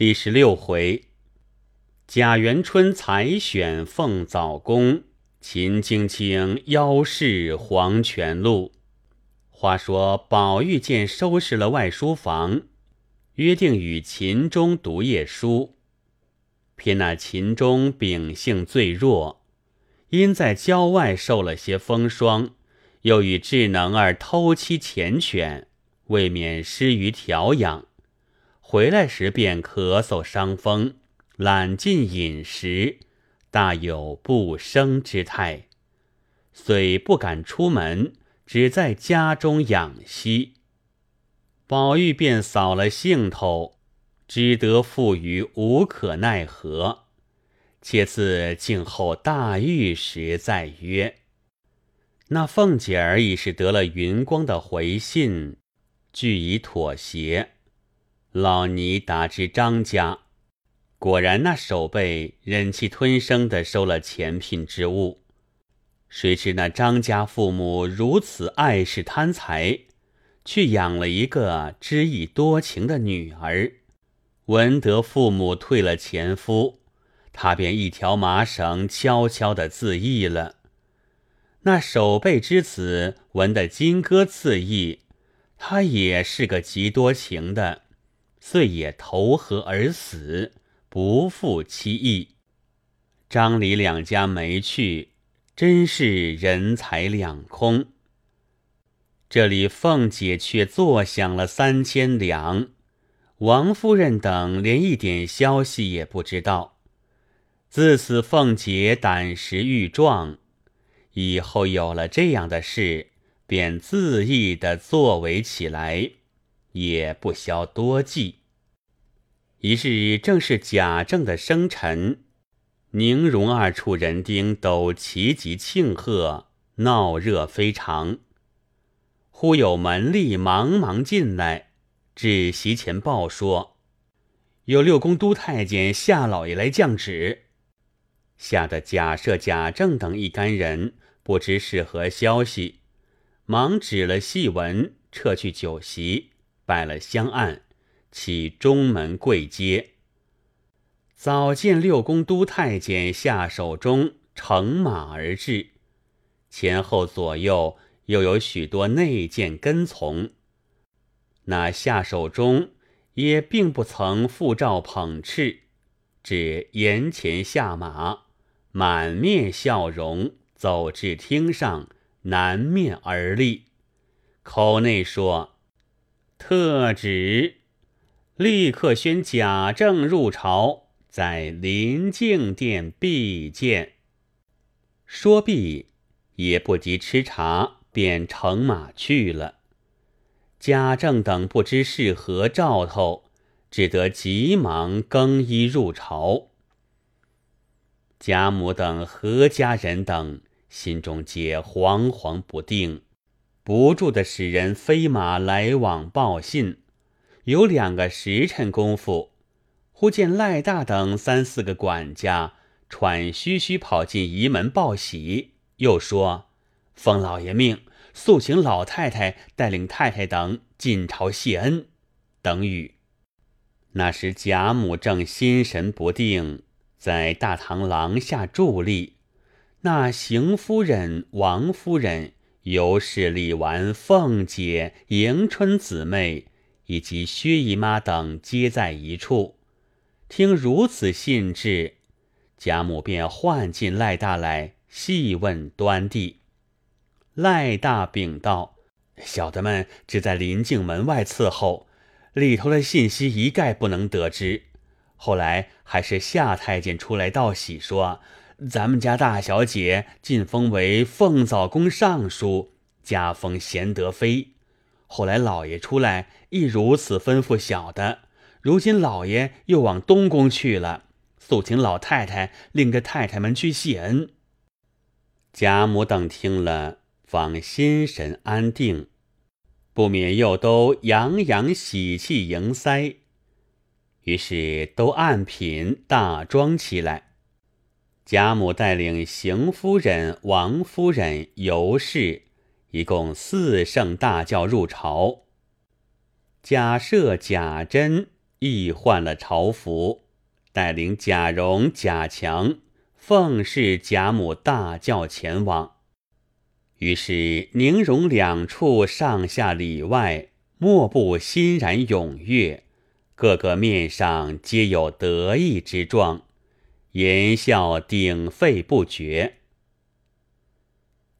第十六回，贾元春采选凤藻宫，秦青青邀事黄泉路。话说宝玉见收拾了外书房，约定与秦钟读夜书。偏那秦钟秉性最弱，因在郊外受了些风霜，又与智能儿偷妻缱绻，未免失于调养。回来时便咳嗽伤风，懒进饮食，大有不生之态，虽不敢出门，只在家中养息。宝玉便扫了兴头，只得负于无可奈何。且自静候大狱时再约。那凤姐儿已是得了云光的回信，俱已妥协。老尼达知张家，果然那守备忍气吞声的收了钱聘之物。谁知那张家父母如此爱世贪财，却养了一个知意多情的女儿。闻得父母退了前夫，他便一条麻绳悄悄的自缢了。那守备之子闻得金戈自缢，他也是个极多情的。遂也投河而死，不负其意。张李两家没去，真是人财两空。这里凤姐却坐享了三千两，王夫人等连一点消息也不知道。自此凤姐胆识愈壮，以后有了这样的事，便恣意的作为起来。也不消多计。一日正是贾政的生辰，宁荣二处人丁都齐集庆贺，闹热非常。忽有门吏忙忙进来，至席前报说，有六宫都太监夏老爷来降旨。吓得贾赦、贾政等一干人不知是何消息，忙指了戏文，撤去酒席。摆了香案，起中门跪阶。早见六宫都太监下手中乘马而至，前后左右又有许多内监跟从。那下手中也并不曾复照捧敕，只沿前下马，满面笑容，走至厅上，南面而立，口内说。特旨，立刻宣贾政入朝，在临静殿必见。说毕，也不及吃茶，便乘马去了。贾政等不知是何兆头，只得急忙更衣入朝。贾母等何家人等心中皆惶惶不定。不住的使人飞马来往报信，有两个时辰功夫，忽见赖大等三四个管家喘吁吁跑进仪门报喜，又说：“奉老爷命，速请老太太带领太太等进朝谢恩。”等语。那时贾母正心神不定，在大堂廊下伫立，那邢夫人、王夫人。尤氏、李纨、凤姐、迎春姊妹以及薛姨妈等皆在一处，听如此信致，贾母便唤进赖大来细问端地。赖大禀道：“小的们只在临静门外伺候，里头的信息一概不能得知。后来还是夏太监出来道喜说。”咱们家大小姐晋封为凤藻宫尚书，加封贤德妃。后来老爷出来亦如此吩咐小的。如今老爷又往东宫去了，速请老太太令着太太们去谢恩。贾母等听了，方心神安定，不免又都洋洋喜气迎腮，于是都按品大装起来。贾母带领邢夫人、王夫人、尤氏，一共四圣大轿入朝。贾赦、贾珍亦换了朝服，带领贾蓉、贾强，奉侍贾母大轿前往。于是宁荣两处上下里外，莫不欣然踊跃，个个面上皆有得意之状，言笑鼎沸不绝。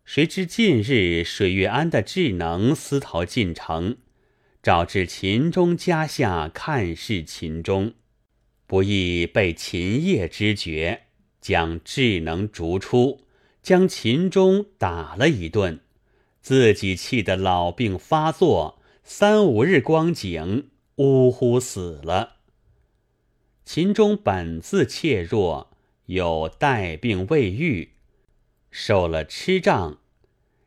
谁知近日水月庵的智能私逃进城，找至秦钟家下看视秦钟，不意被秦业知觉，将智能逐出。将秦钟打了一顿，自己气得老病发作，三五日光景，呜呼死了。秦钟本自怯弱，有带病未愈，受了痴障，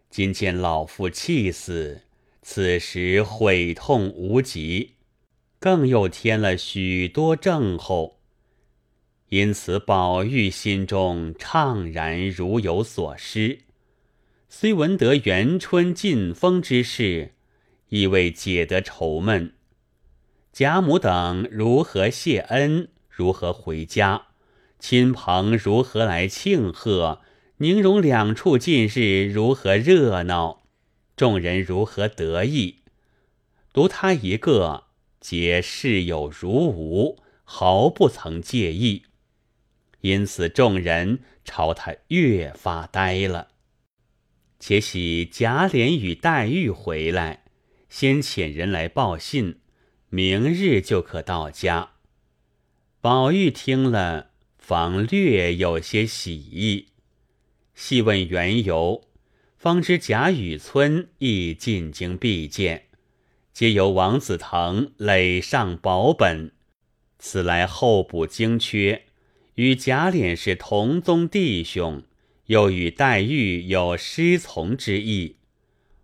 今见老父气死，此时悔痛无极，更又添了许多症候。因此，宝玉心中怅然如有所失。虽闻得元春进封之事，亦未解得愁闷。贾母等如何谢恩？如何回家？亲朋如何来庆贺？宁荣两处近日如何热闹？众人如何得意？独他一个，皆视有如无，毫不曾介意。因此，众人朝他越发呆了。且喜贾琏与黛玉回来，先遣人来报信，明日就可到家。宝玉听了，方略有些喜意，细问缘由，方知贾雨村亦进京必见，皆由王子腾累上保本，此来候补京缺。与贾琏是同宗弟兄，又与黛玉有师从之意，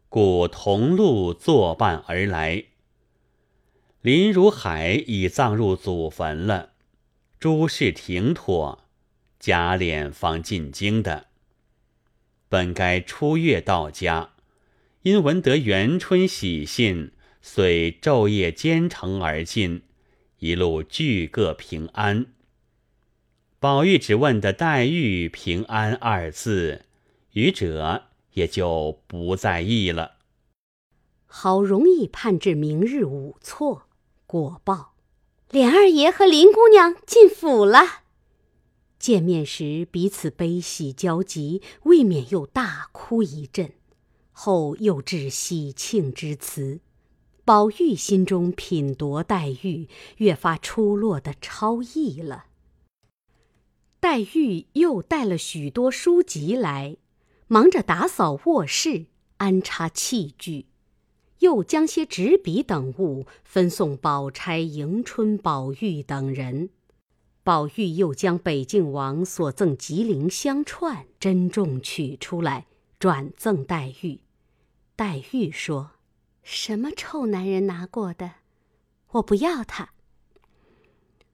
故同路作伴而来。林如海已葬入祖坟了，诸事停妥，贾琏方进京的。本该初月到家，因闻得元春喜信，遂昼夜兼程而进，一路俱各平安。宝玉只问的黛玉平安二字，余者也就不在意了。好容易盼至明日午错，果报，琏二爷和林姑娘进府了。见面时彼此悲喜交集，未免又大哭一阵，后又致喜庆之词。宝玉心中品夺黛玉，越发出落的超逸了。黛玉又带了许多书籍来，忙着打扫卧室、安插器具，又将些纸笔等物分送宝钗、迎春、宝玉等人。宝玉又将北静王所赠吉林香串珍重取出来，转赠黛玉。黛玉说：“什么臭男人拿过的，我不要他。”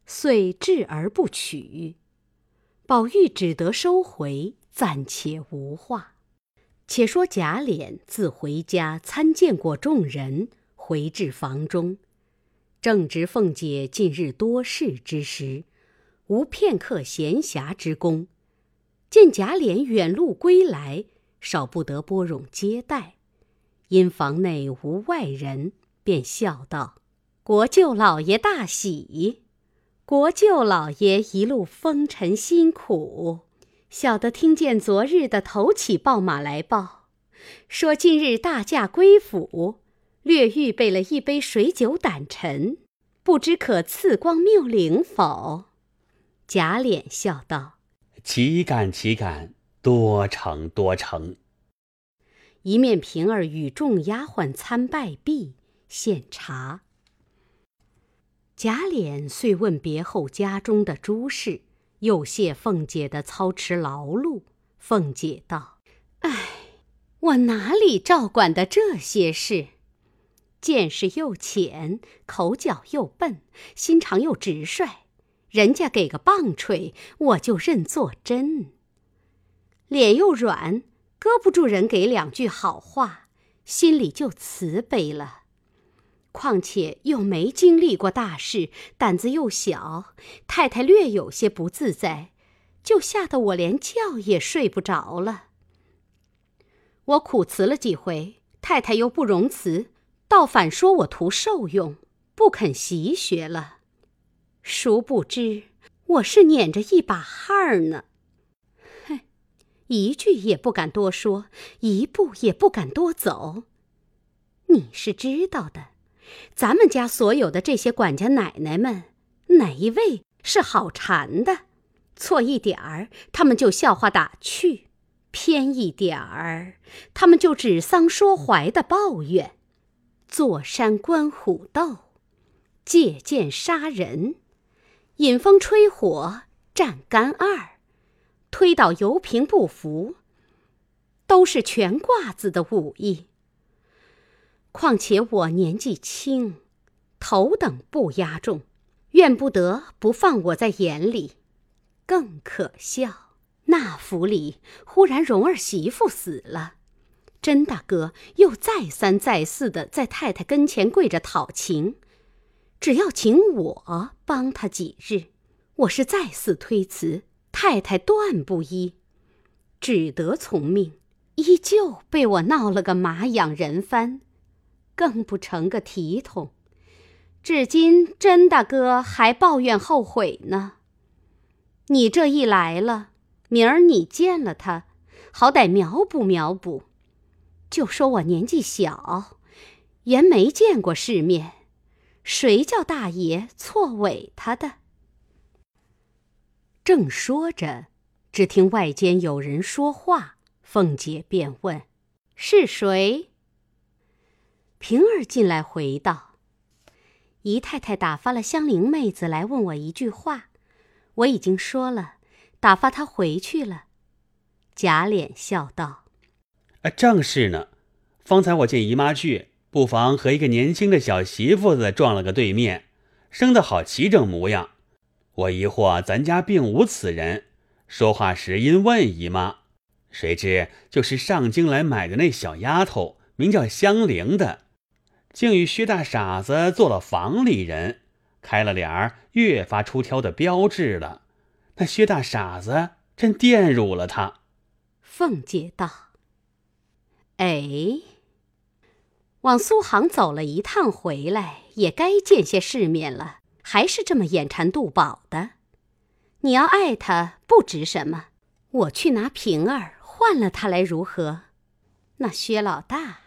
遂置而不取。宝玉只得收回，暂且无话。且说贾琏自回家参见过众人，回至房中，正值凤姐近日多事之时，无片刻闲暇之功。见贾琏远路归来，少不得拨冗接待。因房内无外人，便笑道：“国舅老爷大喜。”国舅老爷一路风尘辛苦，小的听见昨日的头起报马来报，说今日大驾归府，略预备了一杯水酒胆陈，不知可赐光谬领否？贾琏笑道：“岂敢岂敢，多成多成。”一面平儿与众丫鬟参拜毕，献茶。贾琏遂问别后家中的诸事，又谢凤姐的操持劳碌。凤姐道：“唉，我哪里照管的这些事？见识又浅，口角又笨，心肠又直率。人家给个棒槌，我就认作真；脸又软，搁不住人给两句好话，心里就慈悲了。”况且又没经历过大事，胆子又小，太太略有些不自在，就吓得我连觉也睡不着了。我苦辞了几回，太太又不容辞，倒反说我图受用，不肯习学了。殊不知我是捻着一把汗儿呢。哼，一句也不敢多说，一步也不敢多走。你是知道的。咱们家所有的这些管家奶奶们，哪一位是好缠的？错一点儿，他们就笑话打趣；偏一点儿，他们就指桑说槐的抱怨。坐山观虎斗，借剑杀人，引风吹火，战干二，推倒油瓶不服，都是全挂子的武艺。况且我年纪轻，头等不压重，怨不得不放我在眼里。更可笑，那府里忽然蓉儿媳妇死了，甄大哥又再三再四的在太太跟前跪着讨情，只要请我帮他几日。我是再四推辞，太太断不依，只得从命，依旧被我闹了个马仰人翻。更不成个体统，至今甄大哥还抱怨后悔呢。你这一来了，明儿你见了他，好歹苗补苗补。就说我年纪小，原没见过世面，谁叫大爷错委他的？正说着，只听外间有人说话，凤姐便问：“是谁？”平儿进来回道：“姨太太打发了香菱妹子来问我一句话，我已经说了，打发她回去了。”贾琏笑道：“啊，正是呢。方才我见姨妈去，不妨和一个年轻的小媳妇子撞了个对面，生得好齐整模样。我疑惑咱家并无此人，说话时因问姨妈，谁知就是上京来买的那小丫头，名叫香菱的。”竟与薛大傻子做了房里人，开了脸儿，越发出挑的标志了。那薛大傻子真玷辱了他。凤姐道：“哎，往苏杭走了一趟回来，也该见些世面了，还是这么眼馋肚饱的。你要爱他，不值什么。我去拿平儿换了他来如何？那薛老大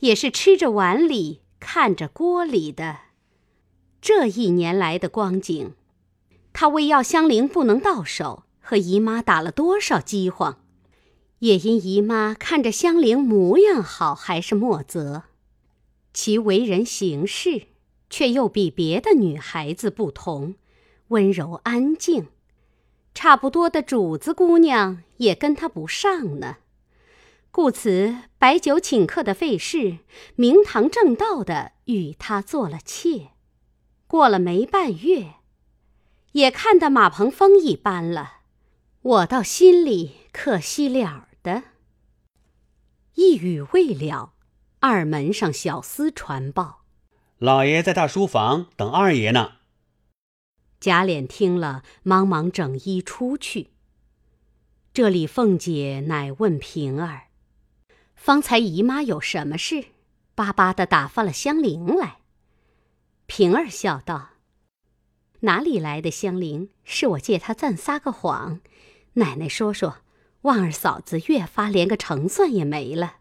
也是吃着碗里。”看着锅里的这一年来的光景，他为要香菱不能到手，和姨妈打了多少饥荒，也因姨妈看着香菱模样好，还是莫泽，其为人行事却又比别的女孩子不同，温柔安静，差不多的主子姑娘也跟他不上呢。故此，摆酒请客的费事，明堂正道的与他做了妾。过了没半月，也看得马鹏风一般了。我倒心里可惜了的。一语未了，二门上小厮传报：老爷在大书房等二爷呢。贾琏听了，忙忙整衣出去。这里凤姐乃问平儿。方才姨妈有什么事，巴巴的打发了香菱来。平儿笑道：“哪里来的香菱？是我借她暂撒个谎。奶奶说说，旺儿嫂子越发连个成算也没了。”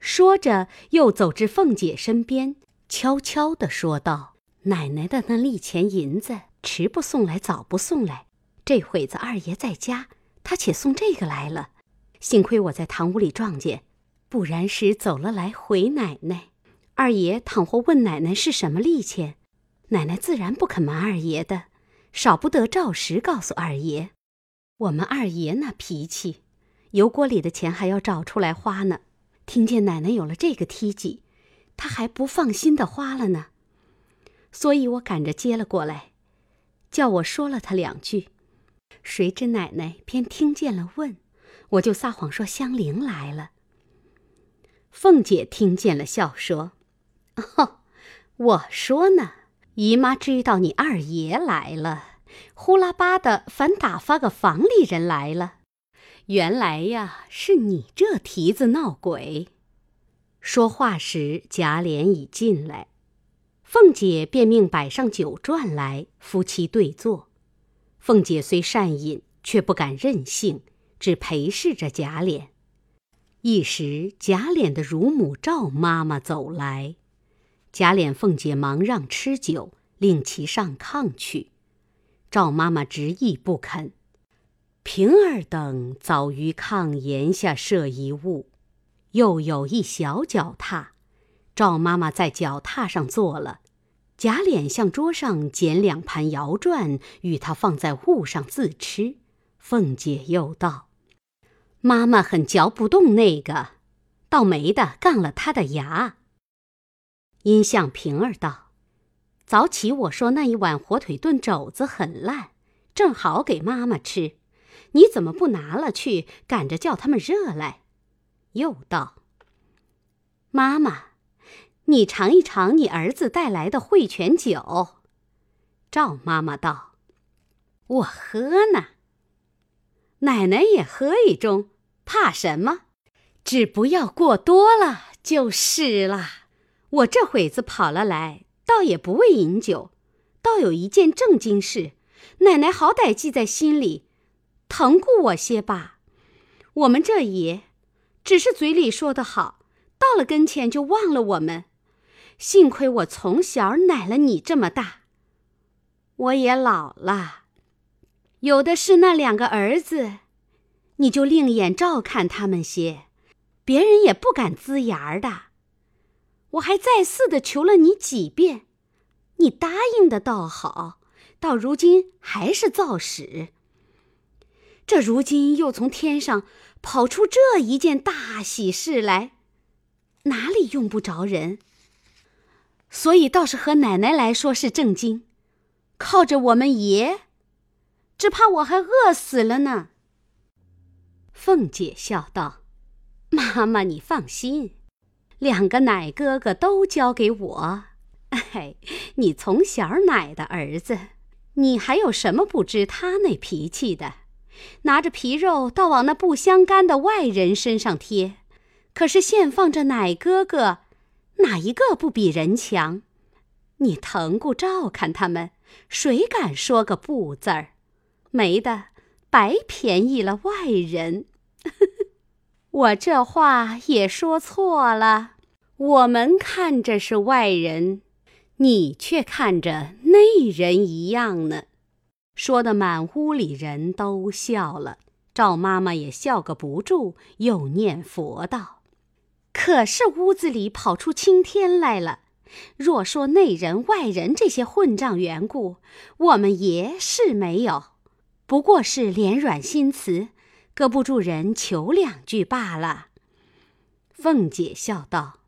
说着，又走至凤姐身边，悄悄的说道：“奶奶的那利钱银子，迟不送来，早不送来。这会子二爷在家，他且送这个来了。幸亏我在堂屋里撞见。”不然时走了来回奶奶，二爷倘或问奶奶是什么利钱，奶奶自然不肯瞒二爷的，少不得照实告诉二爷。我们二爷那脾气，油锅里的钱还要找出来花呢。听见奶奶有了这个梯级，他还不放心的花了呢。所以我赶着接了过来，叫我说了他两句。谁知奶奶偏听见了问，我就撒谎说香菱来了。凤姐听见了，笑说：“哦，我说呢，姨妈知道你二爷来了，呼啦吧的反打发个房里人来了。原来呀，是你这蹄子闹鬼。说话时，贾琏已进来，凤姐便命摆上酒馔来，夫妻对坐。凤姐虽善饮，却不敢任性，只陪侍着贾琏。一时，贾琏的乳母赵妈妈走来。贾琏、凤姐忙让吃酒，令其上炕去。赵妈妈执意不肯。平儿等早于炕沿下设一物，又有一小脚踏。赵妈妈在脚踏上坐了，贾琏向桌上捡两盘瑶转，与他放在物上自吃。凤姐又道：“妈妈很嚼不动那个，倒没的杠了他的牙。”因向平儿道：“早起我说那一碗火腿炖肘子很烂，正好给妈妈吃，你怎么不拿了去，赶着叫他们热来？”又道：“妈妈，你尝一尝你儿子带来的汇泉酒。”赵妈妈道：“我喝呢。奶奶也喝一盅，怕什么？只不要过多了就是了。”我这会子跑了来，倒也不为饮酒，倒有一件正经事，奶奶好歹记在心里，疼顾我些吧。我们这爷，只是嘴里说的好，到了跟前就忘了我们。幸亏我从小奶了你这么大，我也老了，有的是那两个儿子，你就另眼照看他们些，别人也不敢呲牙的。我还再四的求了你几遍，你答应的倒好，到如今还是造使。这如今又从天上跑出这一件大喜事来，哪里用不着人？所以倒是和奶奶来说是正经，靠着我们爷，只怕我还饿死了呢。凤姐笑道：“妈妈，你放心。”两个奶哥哥都交给我，哎，你从小奶的儿子，你还有什么不知他那脾气的？拿着皮肉倒往那不相干的外人身上贴，可是现放着奶哥哥，哪一个不比人强？你疼顾照看他们，谁敢说个不字儿？没的，白便宜了外人。我这话也说错了，我们看着是外人，你却看着内人一样呢。说的满屋里人都笑了，赵妈妈也笑个不住，又念佛道：“可是屋子里跑出青天来了。若说内人外人这些混账缘故，我们爷是没有，不过是脸软心慈。”搁不住人求两句罢了。凤姐笑道：“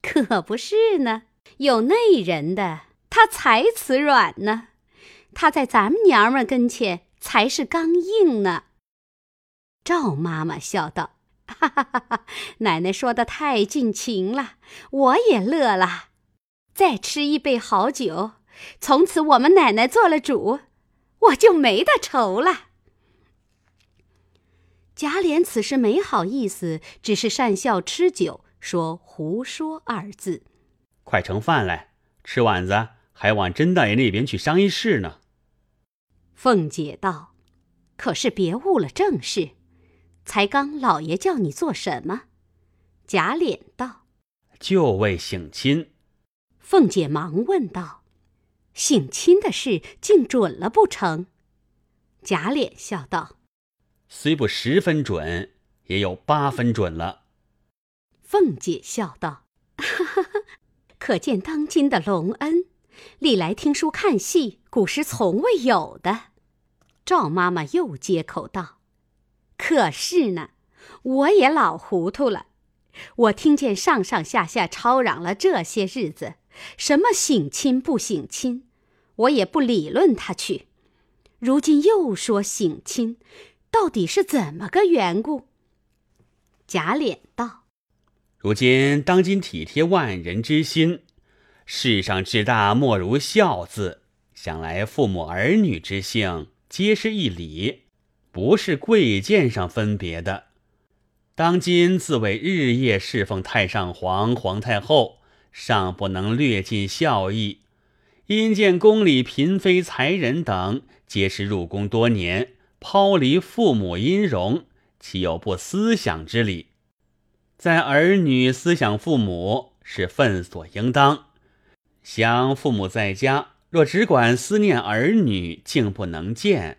可不是呢，有内人的，他才慈软呢。他在咱们娘们跟前才是刚硬呢。”赵妈妈笑道：“哈哈哈哈！奶奶说的太尽情了，我也乐了。再吃一杯好酒，从此我们奶奶做了主，我就没得愁了。”贾琏此时没好意思，只是讪笑吃酒，说“胡说”二字。快盛饭来，吃碗子还往甄大爷那边去商议事呢。凤姐道：“可是别误了正事。才刚老爷叫你做什么？”贾琏道：“就为省亲。”凤姐忙问道：“省亲的事竟准了不成？”贾琏笑道。虽不十分准，也有八分准了。凤姐笑道：“哈哈哈，可见当今的隆恩，历来听书看戏，古时从未有的。”赵妈妈又接口道：“可是呢，我也老糊涂了。我听见上上下下吵嚷了这些日子，什么省亲不省亲，我也不理论他去。如今又说省亲。”到底是怎么个缘故？贾琏道：“如今当今体贴万人之心，世上至大莫如孝字，想来父母儿女之姓皆是一理，不是贵贱上分别的。当今自为日夜侍奉太上皇、皇太后，尚不能略尽孝义。因见宫里嫔妃才人等皆是入宫多年，抛离父母音容，岂有不思想之理？在儿女思想父母是分所应当。想父母在家，若只管思念儿女，竟不能见。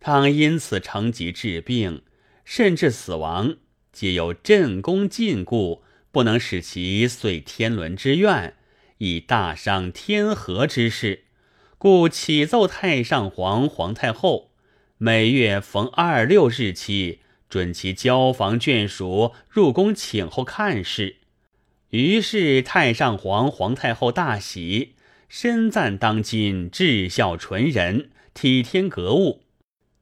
倘因此成疾治病，甚至死亡，皆有镇宫禁锢，不能使其遂天伦之愿，以大伤天和之事。故启奏太上皇、皇太后，每月逢二六日期，准其交房眷属入宫请候看事。于是太上皇、皇太后大喜，深赞当今至孝纯仁、体天格物。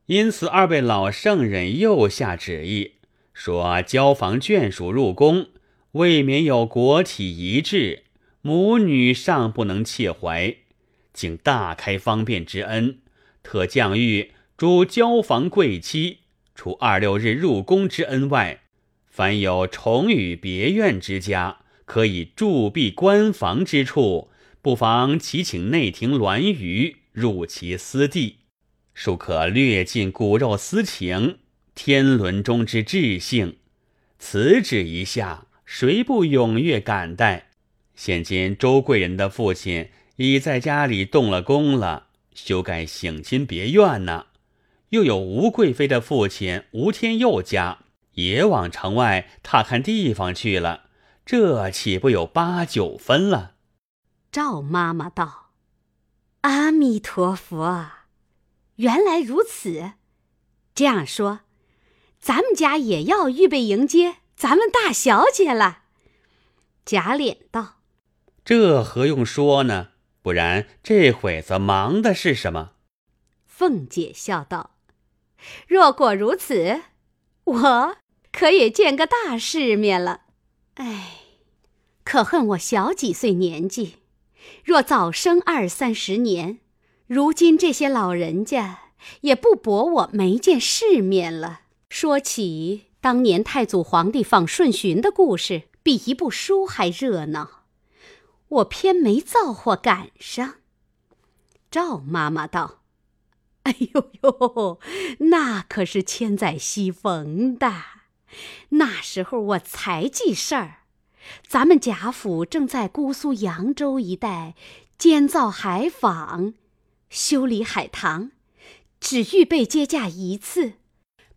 因此，二位老圣人又下旨意，说交房眷属入宫，未免有国体遗志，母女尚不能切怀，竟大开方便之恩，特降谕诸交房贵妻，除二六日入宫之恩外，凡有重与别院之家。可以驻闭关房之处，不妨祈请内廷栾舆入其私地，庶可略尽骨肉私情，天伦中之至性。此旨一下，谁不踊跃感戴？现今周贵人的父亲已在家里动了工了，修改省亲别院呢。又有吴贵妃的父亲吴天佑家也往城外踏看地方去了。这岂不有八九分了？赵妈妈道：“阿弥陀佛，原来如此。这样说，咱们家也要预备迎接咱们大小姐了。”贾琏道：“这何用说呢？不然这会子忙的是什么？”凤姐笑道：“若果如此，我可也见个大世面了。”哎，可恨我小几岁年纪，若早生二三十年，如今这些老人家也不驳我没见世面了。说起当年太祖皇帝访顺巡的故事，比一部书还热闹，我偏没造化赶上。赵妈妈道：“哎呦呦，那可是千载西逢的。”那时候我才记事儿，咱们贾府正在姑苏扬州一带建造海坊，修理海棠，只预备接驾一次，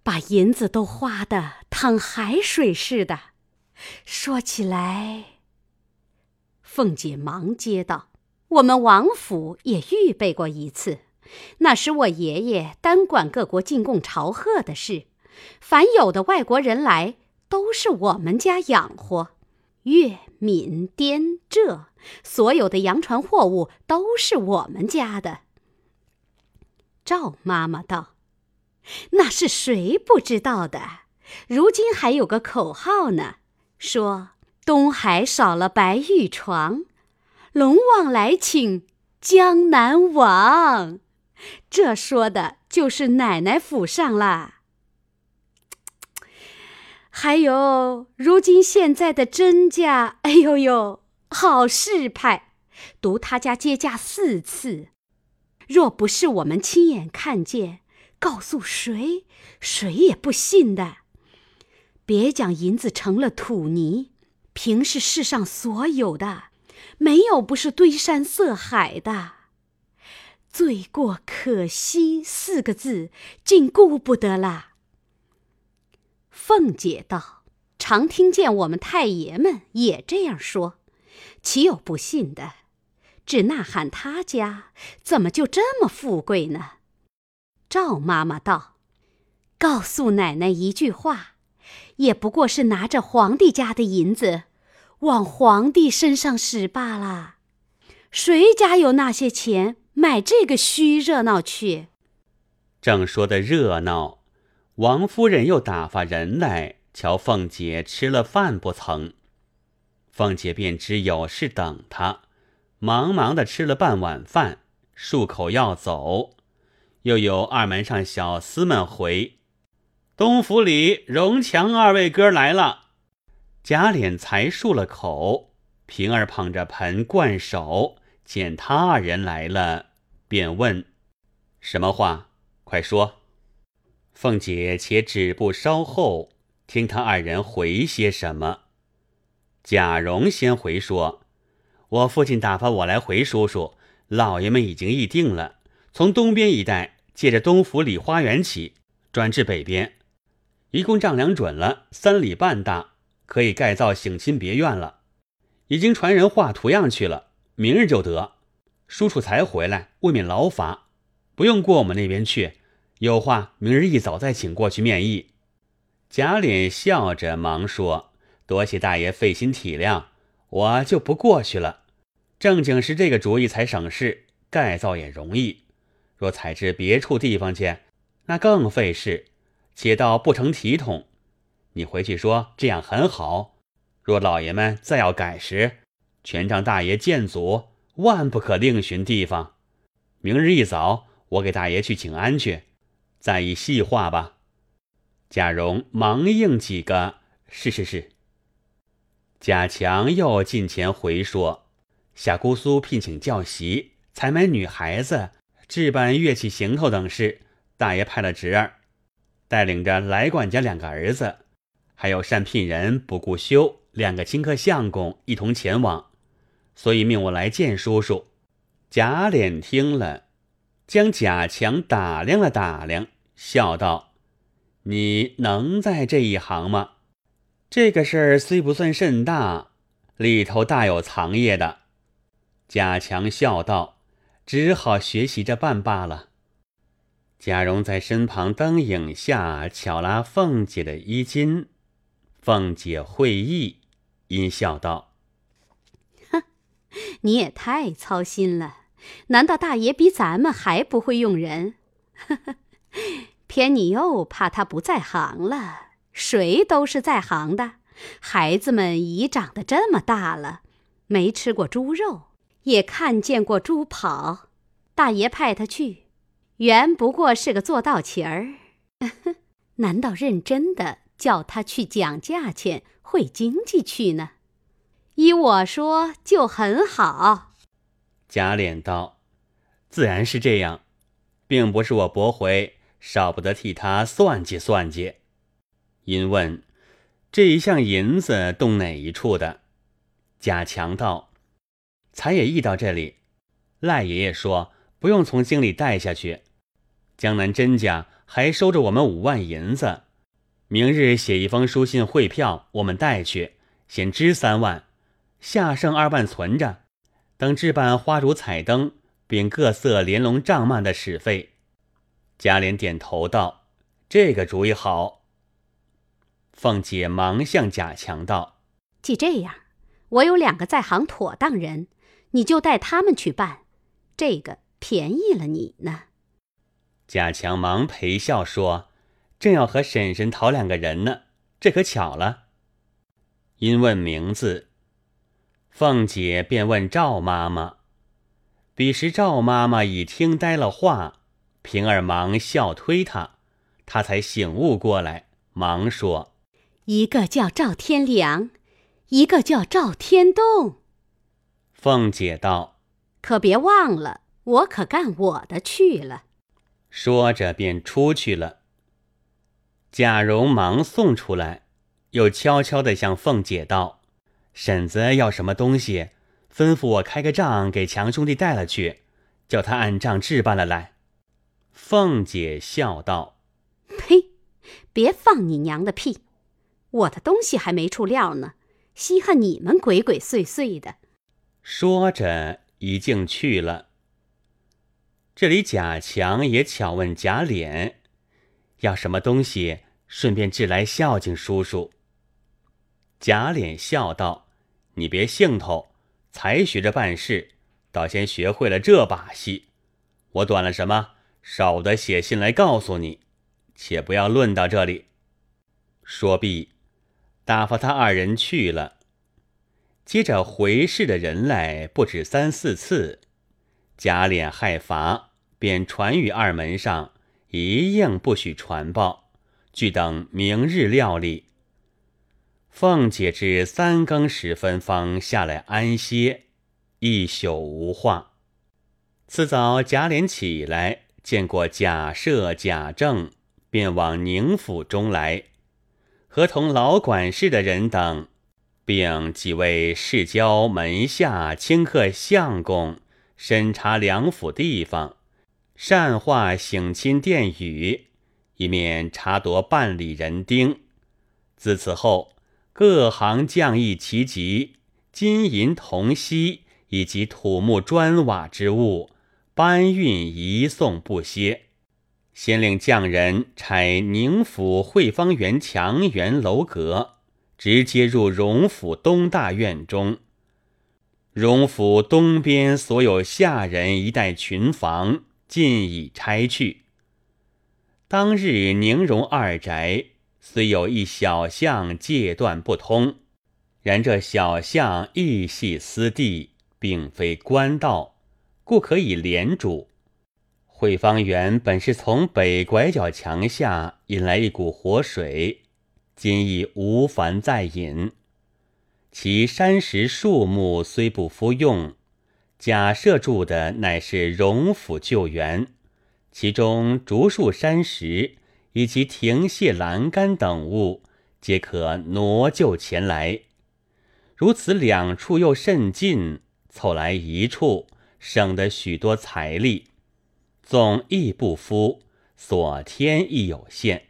把银子都花的淌海水似的。说起来，凤姐忙接道：“我们王府也预备过一次，那时我爷爷单管各国进贡朝贺的事。”凡有的外国人来，都是我们家养活。粤、闽、滇、浙，所有的洋船货物都是我们家的。赵妈妈道：“那是谁不知道的？如今还有个口号呢，说东海少了白玉床，龙王来请江南王。这说的就是奶奶府上啦。”还有，如今现在的甄家，哎呦呦，好势派，独他家接驾四次，若不是我们亲眼看见，告诉谁，谁也不信的。别讲银子成了土泥，平是世上所有的，没有不是堆山塞海的。罪过可惜四个字，竟顾不得了。凤姐道：“常听见我们太爷们也这样说，岂有不信的？只呐喊他家怎么就这么富贵呢？”赵妈妈道：“告诉奶奶一句话，也不过是拿着皇帝家的银子，往皇帝身上使罢了。谁家有那些钱买这个虚热闹去？”正说的热闹。王夫人又打发人来瞧凤姐吃了饭不曾，凤姐便知有事等她，忙忙的吃了半碗饭，漱口要走，又有二门上小厮们回：“东府里荣强二位哥来了。”贾琏才漱了口，平儿捧着盆灌手，见他二人来了，便问：“什么话？快说。”凤姐且止步稍后，听他二人回些什么。贾蓉先回说。我父亲打发我来回叔叔，老爷们已经议定了，从东边一带借着东府里花园起，转至北边，一共丈量准了三里半大，可以盖造省亲别院了。已经传人画图样去了，明日就得。叔叔才回来，未免劳乏，不用过我们那边去。有话明日一早再请过去面议。贾琏笑着忙说：“多谢大爷费心体谅。”我就不过去了，正经是这个主意才省事，盖造也容易。若采至别处地方去，那更费事，且倒不成体统。你回去说这样很好。若老爷们再要改时，全仗大爷见阻，万不可另寻地方。明日一早，我给大爷去请安去，再议细话吧。贾蓉忙应几个：“是是是。”贾强又近前回说：“夏姑苏聘请教习，采买女孩子，置办乐器行头等事。大爷派了侄儿，带领着来管家两个儿子，还有善聘人不顾休两个亲客相公一同前往，所以命我来见叔叔。”贾琏听了，将贾强打量了打量，笑道：“你能在这一行吗？”这个事儿虽不算甚大，里头大有藏掖的。贾强笑道：“只好学习着办罢了。”贾蓉在身旁灯影下巧拉凤姐的衣襟，凤姐会意，阴笑道：“哼，你也太操心了。难道大爷比咱们还不会用人？偏你又怕他不在行了。”谁都是在行的，孩子们已长得这么大了，没吃过猪肉，也看见过猪跑。大爷派他去，原不过是个做道旗儿，难道认真的叫他去讲价钱、会经济去呢？依我说，就很好。贾琏道：“自然是这样，并不是我驳回，少不得替他算计算计。”因问：“这一项银子动哪一处的？”贾强道：“才也意到这里。赖爷爷说不用从京里带下去，江南甄家还收着我们五万银子。明日写一封书信汇票，我们带去，先支三万，下剩二万存着，等置办花烛彩灯，并各色连笼帐幔的使费。”贾琏点头道：“这个主意好。”凤姐忙向贾强道：“既这样，我有两个在行妥当人，你就带他们去办，这个便宜了你呢。”贾强忙陪笑说：“正要和婶婶讨两个人呢，这可巧了。”因问名字，凤姐便问赵妈妈。彼时赵妈妈已听呆了话，平儿忙笑推她，她才醒悟过来，忙说。一个叫赵天良，一个叫赵天栋。凤姐道：“可别忘了，我可干我的去了。”说着便出去了。贾蓉忙送出来，又悄悄地向凤姐道：“婶子要什么东西，吩咐我开个账给强兄弟带了去，叫他按账置办了来。”凤姐笑道：“呸！别放你娘的屁！”我的东西还没出料呢，稀罕你们鬼鬼祟祟的。说着，一径去了。这里贾强也巧问贾琏要什么东西，顺便置来孝敬叔叔。贾琏笑道：“你别兴头，才学着办事，倒先学会了这把戏。我短了什么，少得写信来告诉你，且不要论到这里。”说毕。打发他二人去了。接着回事的人来不止三四次，贾琏害罚，便传与二门上，一应不许传报，俱等明日料理。凤姐至三更时分方下来安歇，一宿无话。次早贾琏起来，见过贾赦、贾政，便往宁府中来，和同老管事的人等，并几位世交门下清客相公，审查两府地方，善化省亲殿宇，以免查夺办理人丁。自此后。各行匠役齐集，金银铜锡以及土木砖瓦之物，搬运移送不歇。先令匠人拆宁府汇芳园墙垣楼阁，直接入荣府东大院中。荣府东边所有下人一带群房，尽已拆去。当日宁荣二宅。虽有一小巷戒断不通，然这小巷亦系私地，并非官道，故可以连主。汇芳园本是从北拐角墙下引来一股活水，今已无凡再引。其山石树木虽不敷用，假设住的乃是荣府旧园，其中竹树山石。以及亭榭栏杆等物，皆可挪就前来。如此两处又甚近，凑来一处，省得许多财力。总亦不敷，所添亦有限。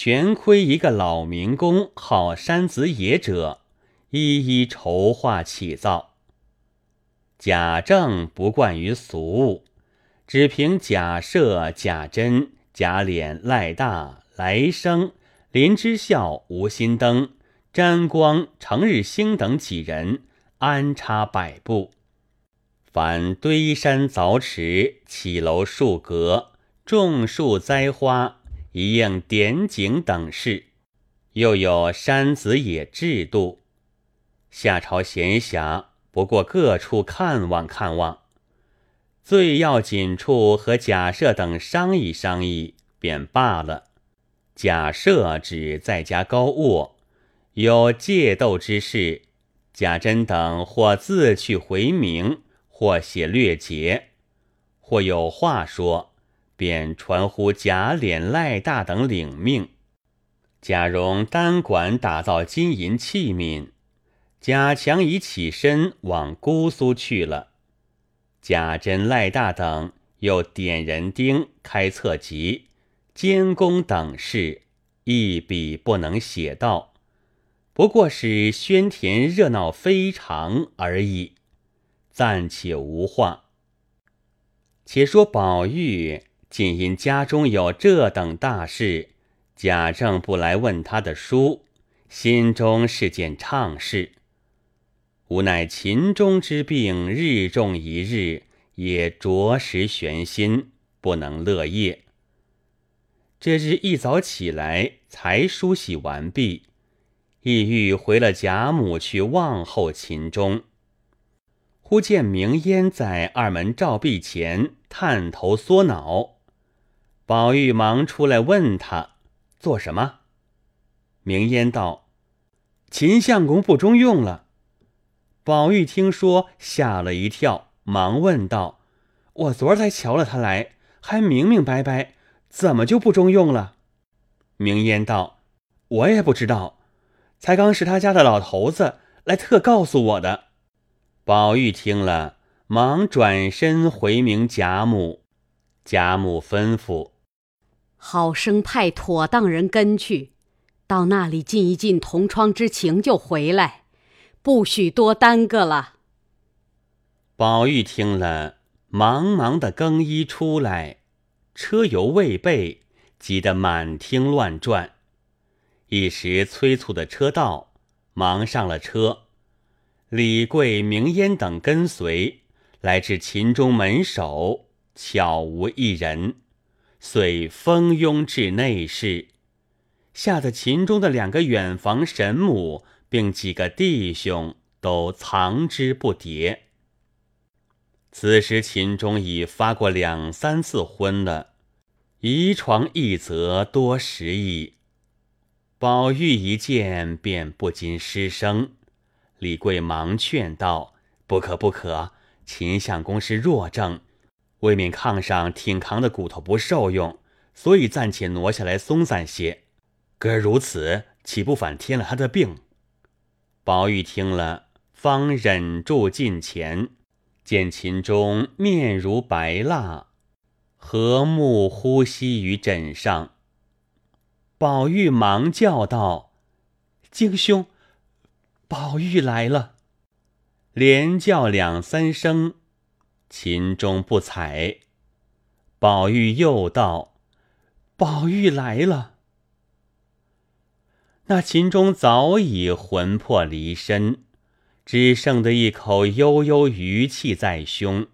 全亏一个老民工好山子野者，一一筹划起造。贾政不惯于俗物，只凭贾赦、贾珍。贾琏、赖大、来生、林之孝、吴心登、詹光、程日兴等几人安插摆布，凡堆山凿池、起楼树阁、种树栽花、一应点景等事，又有山子野制度。夏朝闲暇，不过各处看望看望。最要紧处和贾赦等商议商议，便罢了。贾赦只在家高卧，有借斗之事，贾珍等或自去回明，或写略节，或有话说，便传呼贾琏、赖大等领命。贾蓉单管打造金银器皿，贾强已起身往姑苏去了。贾珍、赖大等又点人丁、开册籍、监工等事，一笔不能写到，不过是宣田热闹非常而已，暂且无话。且说宝玉仅因家中有这等大事，贾政不来问他的书，心中是件畅事。无奈秦钟之病日重一日，也着实悬心，不能乐业。这日一早起来，才梳洗完毕，意欲回了贾母去望候秦钟。忽见明烟在二门照壁前探头缩脑，宝玉忙出来问他做什么。明烟道：“秦相公不中用了。”宝玉听说，吓了一跳，忙问道：“我昨儿才瞧了他来，还明明白白，怎么就不中用了？”明烟道：“我也不知道，才刚是他家的老头子来特告诉我的。”宝玉听了，忙转身回明贾母。贾母吩咐：“好生派妥当人跟去，到那里尽一尽同窗之情，就回来。”不许多耽搁了。宝玉听了，忙忙的更衣出来，车油未备，急得满厅乱转。一时催促的车到，忙上了车。李贵、明烟等跟随，来至秦中门首，悄无一人，遂蜂拥至内室，吓得秦中的两个远房神母。并几个弟兄都藏之不迭。此时秦钟已发过两三次婚了，遗床一则多时矣。宝玉一见，便不禁失声。李贵忙劝道：“不可不可，秦相公是弱症，未免炕上挺扛的骨头不受用，所以暂且挪下来松散些。哥儿如此，岂不反添了他的病？”宝玉听了，方忍住近前，见秦钟面如白蜡，和睦呼吸于枕上。宝玉忙叫道：“京兄，宝玉来了！”连叫两三声，秦钟不睬。宝玉又道：“宝玉来了。”那秦钟早已魂魄离身，只剩得一口悠悠余气在胸。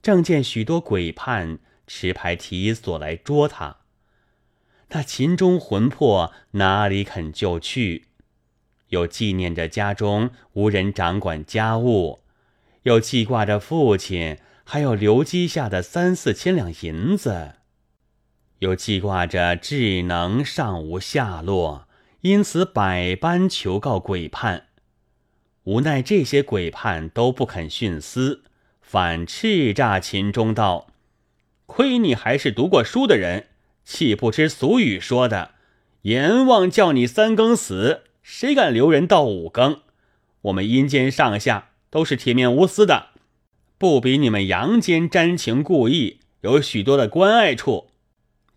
正见许多鬼判持牌提锁来捉他。那秦钟魂魄哪里肯就去？又纪念着家中无人掌管家务，又记挂着父亲，还有留积下的三四千两银子，又记挂着智能尚无下落，因此百般求告鬼判。无奈这些鬼判都不肯徇私，反叱咤秦钟道：“亏你还是读过书的人！”岂不知俗语说的“阎王叫你三更死，谁敢留人到五更？”我们阴间上下都是铁面无私的，不比你们阳间沾情故意，有许多的关爱处。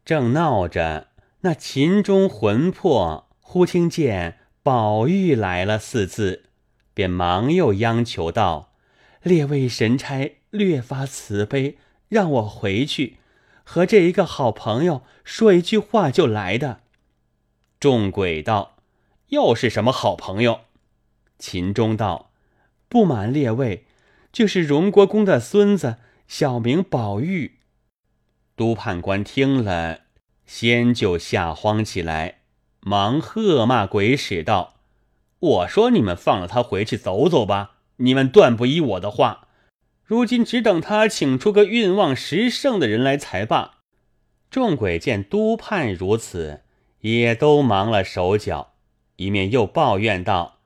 正闹着，那秦钟魂魄忽听见“宝玉来了”四字，便忙又央求道：“列位神差，略发慈悲，让我回去。”和这一个好朋友说一句话就来的。众鬼道：“又是什么好朋友？”秦钟道：“不瞒列位，就是荣国公的孙子，小名宝玉。”督判官听了，先就吓慌起来，忙喝骂鬼使道：“我说你们放了他回去走走吧，你们断不依我的话。”如今只等他请出个运旺时盛的人来才罢。众鬼见督判如此，也都忙了手脚，一面又抱怨道：“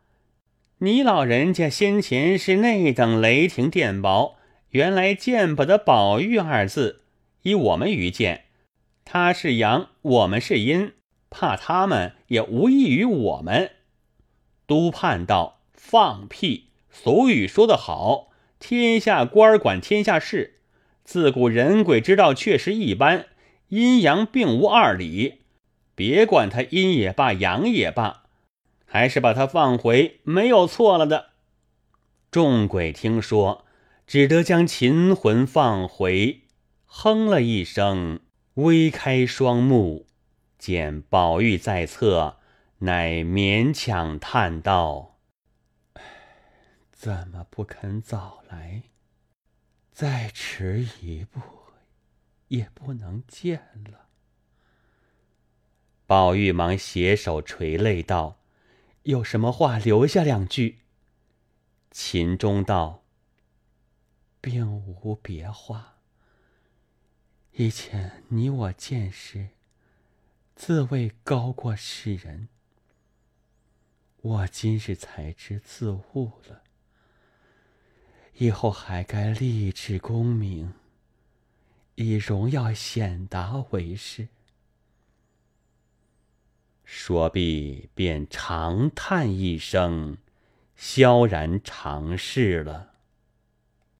你老人家先前是那等雷霆电雹，原来见不得宝玉二字。依我们愚见，他是阳，我们是阴，怕他们也无异于我们。”督判道：“放屁！俗语说得好。”天下官管天下事，自古人鬼之道确实一般，阴阳并无二理。别管他阴也罢，阳也罢，还是把他放回，没有错了的。众鬼听说，只得将秦魂放回，哼了一声，微开双目，见宝玉在侧，乃勉强叹道。怎么不肯早来？再迟一步，也不能见了。宝玉忙携手垂泪道：“有什么话留下两句。”秦钟道：“并无别话。以前你我见识，自谓高过世人。我今日才知自误了。”以后还该立志功名，以荣耀显达为事。说毕，便长叹一声，萧然长逝了。